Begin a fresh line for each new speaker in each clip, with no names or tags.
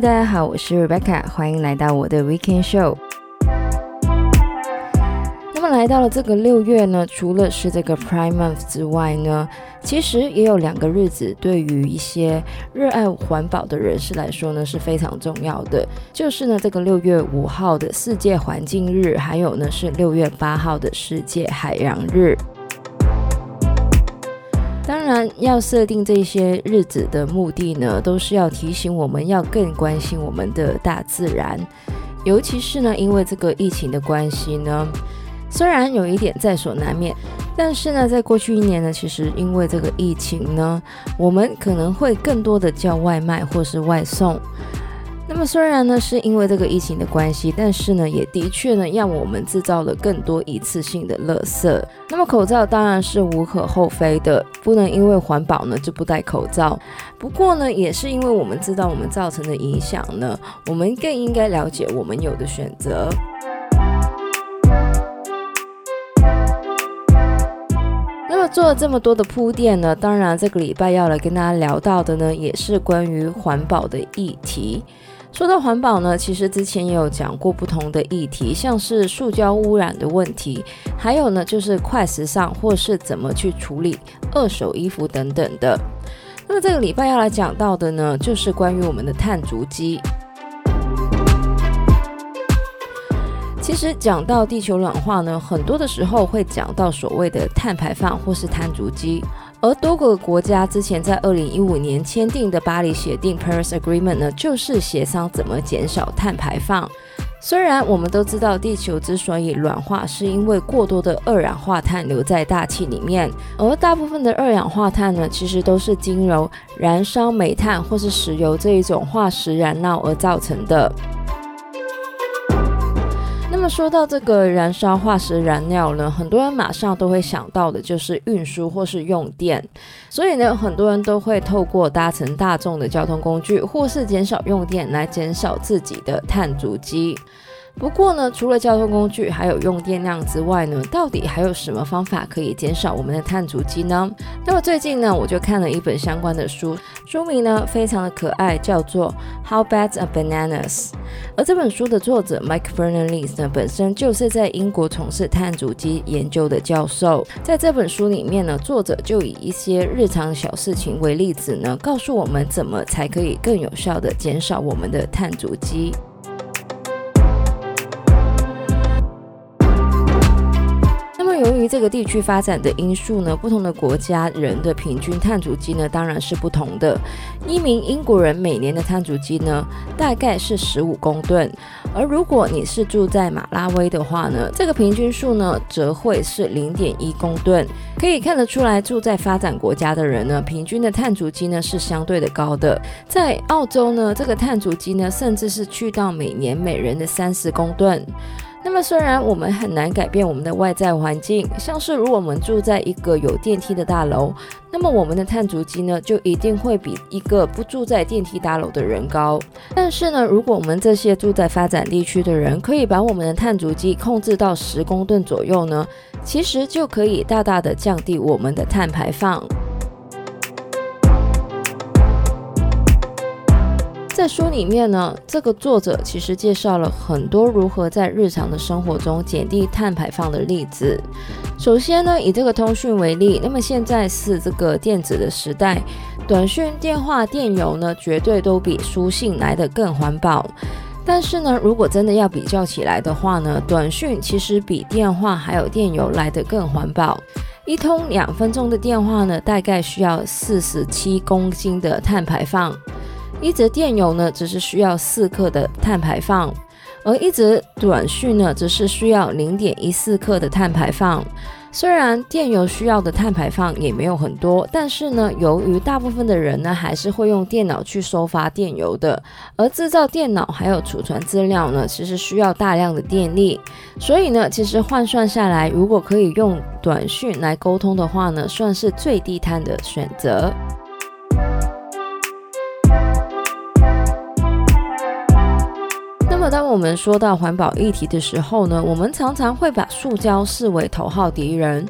大家好，我是 Rebecca，欢迎来到我的 Weekend Show。那么来到了这个六月呢，除了是这个 Prime Month 之外呢，其实也有两个日子，对于一些热爱环保的人士来说呢是非常重要的，就是呢这个六月五号的世界环境日，还有呢是六月八号的世界海洋日。要设定这些日子的目的呢，都是要提醒我们要更关心我们的大自然，尤其是呢，因为这个疫情的关系呢，虽然有一点在所难免，但是呢，在过去一年呢，其实因为这个疫情呢，我们可能会更多的叫外卖或是外送。那么虽然呢是因为这个疫情的关系，但是呢也的确呢让我们制造了更多一次性的垃圾。那么口罩当然是无可厚非的，不能因为环保呢就不戴口罩。不过呢也是因为我们知道我们造成的影响呢，我们更应该了解我们有的选择。那么做了这么多的铺垫呢，当然这个礼拜要来跟大家聊到的呢，也是关于环保的议题。说到环保呢，其实之前也有讲过不同的议题，像是塑胶污染的问题，还有呢就是快时尚或是怎么去处理二手衣服等等的。那么这个礼拜要来讲到的呢，就是关于我们的碳足迹。其实讲到地球暖化呢，很多的时候会讲到所谓的碳排放或是碳足迹。而多个国家之前在二零一五年签订的巴黎协定 （Paris Agreement） 呢，就是协商怎么减少碳排放。虽然我们都知道地球之所以暖化，是因为过多的二氧化碳留在大气里面，而大部分的二氧化碳呢，其实都是经由燃烧煤炭或是石油这一种化石燃料而造成的。说到这个燃烧化石燃料呢，很多人马上都会想到的就是运输或是用电，所以呢，很多人都会透过搭乘大众的交通工具或是减少用电来减少自己的碳足迹。不过呢，除了交通工具还有用电量之外呢，到底还有什么方法可以减少我们的碳足迹呢？那么最近呢，我就看了一本相关的书，书名呢非常的可爱，叫做《How Bad Are Bananas》。而这本书的作者 Mike Fernandez 呢，本身就是在英国从事碳足迹研究的教授。在这本书里面呢，作者就以一些日常小事情为例子呢，告诉我们怎么才可以更有效地减少我们的碳足迹。由于这个地区发展的因素呢，不同的国家人的平均碳足迹呢，当然是不同的。一名英国人每年的碳足迹呢，大概是十五公吨，而如果你是住在马拉威的话呢，这个平均数呢，则会是零点一公吨。可以看得出来，住在发展国家的人呢，平均的碳足迹呢是相对的高的。在澳洲呢，这个碳足迹呢，甚至是去到每年每人的三十公吨。那么，虽然我们很难改变我们的外在环境，像是如果我们住在一个有电梯的大楼，那么我们的碳足迹呢，就一定会比一个不住在电梯大楼的人高。但是呢，如果我们这些住在发展地区的人，可以把我们的碳足迹控制到十公吨左右呢，其实就可以大大的降低我们的碳排放。书里面呢，这个作者其实介绍了很多如何在日常的生活中减低碳排放的例子。首先呢，以这个通讯为例，那么现在是这个电子的时代，短讯、电话、电邮呢，绝对都比书信来得更环保。但是呢，如果真的要比较起来的话呢，短讯其实比电话还有电邮来得更环保。一通两分钟的电话呢，大概需要四十七公斤的碳排放。一则电邮呢，只是需要四克的碳排放，而一则短讯呢，则是需要零点一四克的碳排放。虽然电邮需要的碳排放也没有很多，但是呢，由于大部分的人呢，还是会用电脑去收发电邮的，而制造电脑还有储存资料呢，其实需要大量的电力，所以呢，其实换算下来，如果可以用短讯来沟通的话呢，算是最低碳的选择。当我们说到环保议题的时候呢，我们常常会把塑胶视为头号敌人。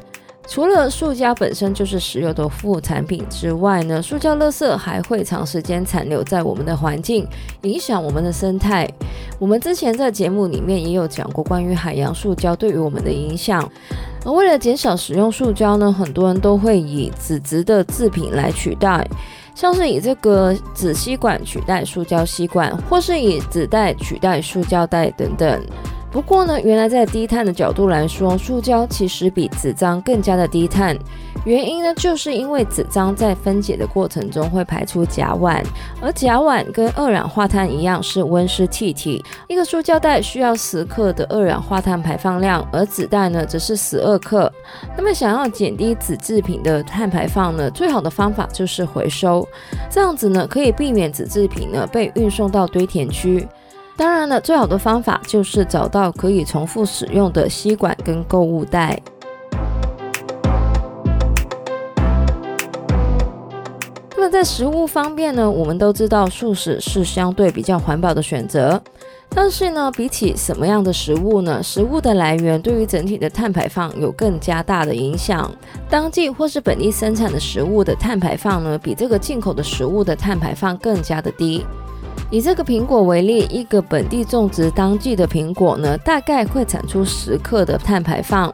除了塑胶本身就是石油的副产品之外呢，塑胶垃圾还会长时间残留在我们的环境，影响我们的生态。我们之前在节目里面也有讲过关于海洋塑胶对于我们的影响。而为了减少使用塑胶呢，很多人都会以纸质的制品来取代。像是以这个纸吸管取代塑胶吸管，或是以纸袋取代塑胶袋等等。不过呢，原来在低碳的角度来说，塑胶其实比纸张更加的低碳。原因呢，就是因为纸张在分解的过程中会排出甲烷，而甲烷跟二氧化碳一样是温室气体。一个塑胶袋需要十克的二氧化碳排放量，而纸袋呢则是十二克。那么想要减低纸制品的碳排放呢，最好的方法就是回收，这样子呢可以避免纸制品呢被运送到堆填区。当然了，最好的方法就是找到可以重复使用的吸管跟购物袋。那么在食物方面呢，我们都知道素食是相对比较环保的选择。但是呢，比起什么样的食物呢？食物的来源对于整体的碳排放有更加大的影响。当季或是本地生产的食物的碳排放呢，比这个进口的食物的碳排放更加的低。以这个苹果为例，一个本地种植当季的苹果呢，大概会产出十克的碳排放。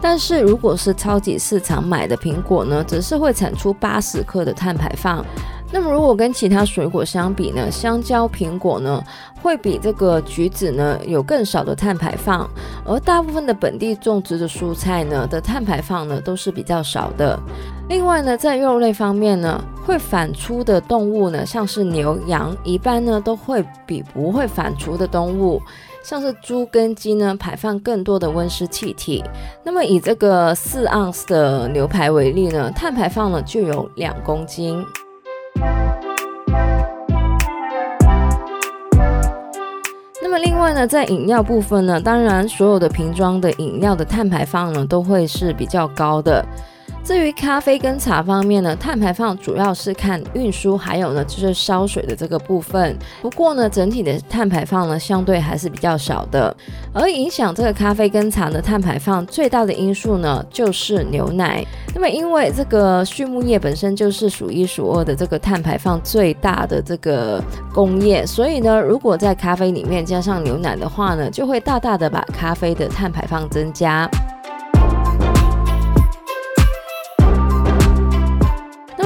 但是如果是超级市场买的苹果呢，则是会产出八十克的碳排放。那么如果跟其他水果相比呢，香蕉、苹果呢，会比这个橘子呢有更少的碳排放。而大部分的本地种植的蔬菜呢的碳排放呢都是比较少的。另外呢，在肉类方面呢，会反刍的动物呢，像是牛羊，一般呢都会比不会反刍的动物，像是猪跟鸡呢，排放更多的温室气体。那么以这个四盎司的牛排为例呢，碳排放呢就有两公斤。那么另外呢，在饮料部分呢，当然所有的瓶装的饮料的碳排放呢，都会是比较高的。至于咖啡跟茶方面呢，碳排放主要是看运输，还有呢就是烧水的这个部分。不过呢，整体的碳排放呢相对还是比较少的。而影响这个咖啡跟茶的碳排放最大的因素呢，就是牛奶。那么因为这个畜牧业本身就是数一数二的这个碳排放最大的这个工业，所以呢，如果在咖啡里面加上牛奶的话呢，就会大大的把咖啡的碳排放增加。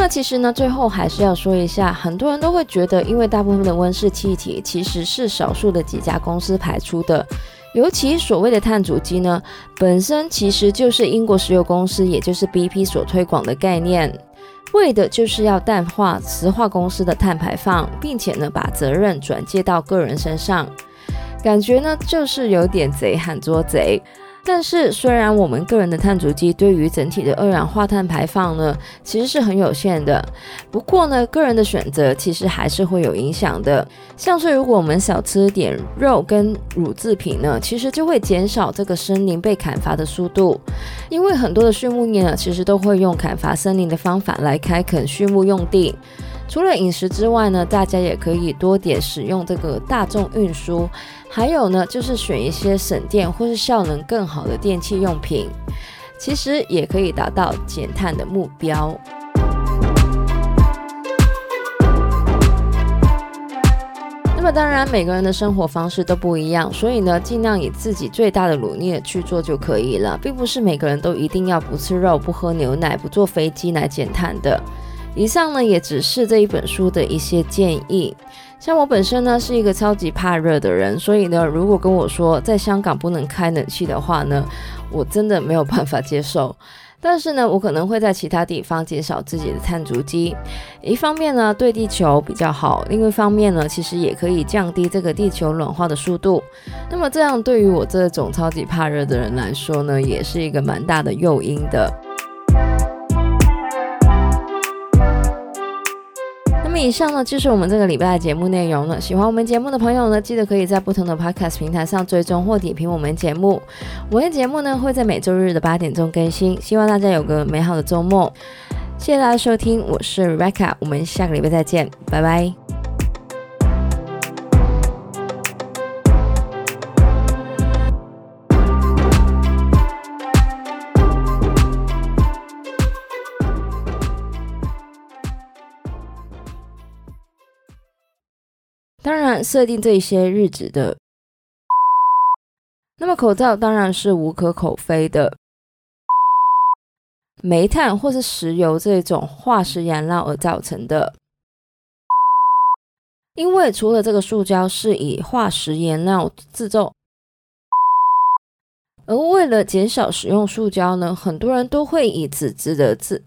其实呢，最后还是要说一下，很多人都会觉得，因为大部分的温室气体其实是少数的几家公司排出的，尤其所谓的碳足迹呢，本身其实就是英国石油公司，也就是 BP 所推广的概念，为的就是要淡化石化公司的碳排放，并且呢，把责任转借到个人身上，感觉呢就是有点贼喊捉贼。但是，虽然我们个人的碳足迹对于整体的二氧化碳排放呢，其实是很有限的。不过呢，个人的选择其实还是会有影响的。像是如果我们少吃点肉跟乳制品呢，其实就会减少这个森林被砍伐的速度。因为很多的畜牧业呢，其实都会用砍伐森林的方法来开垦畜牧用地。除了饮食之外呢，大家也可以多点使用这个大众运输。还有呢，就是选一些省电或是效能更好的电器用品，其实也可以达到减碳的目标。那么当然，每个人的生活方式都不一样，所以呢，尽量以自己最大的努力去做就可以了，并不是每个人都一定要不吃肉、不喝牛奶、不坐飞机来减碳的。以上呢，也只是这一本书的一些建议。像我本身呢是一个超级怕热的人，所以呢，如果跟我说在香港不能开冷气的话呢，我真的没有办法接受。但是呢，我可能会在其他地方减少自己的碳足迹。一方面呢，对地球比较好；另一方面呢，其实也可以降低这个地球暖化的速度。那么这样对于我这种超级怕热的人来说呢，也是一个蛮大的诱因的。以上呢就是我们这个礼拜的节目内容了。喜欢我们节目的朋友呢，记得可以在不同的 Podcast 平台上追踪或点评我们节目。我们的节目呢会在每周日的八点钟更新，希望大家有个美好的周末。谢谢大家收听，我是 Rebecca，我们下个礼拜再见，拜拜。设定这些日子的，那么口罩当然是无可厚非的。煤炭或是石油这种化石燃料而造成的，因为除了这个塑胶是以化石燃料制造，而为了减少使用塑胶呢，很多人都会以纸质的制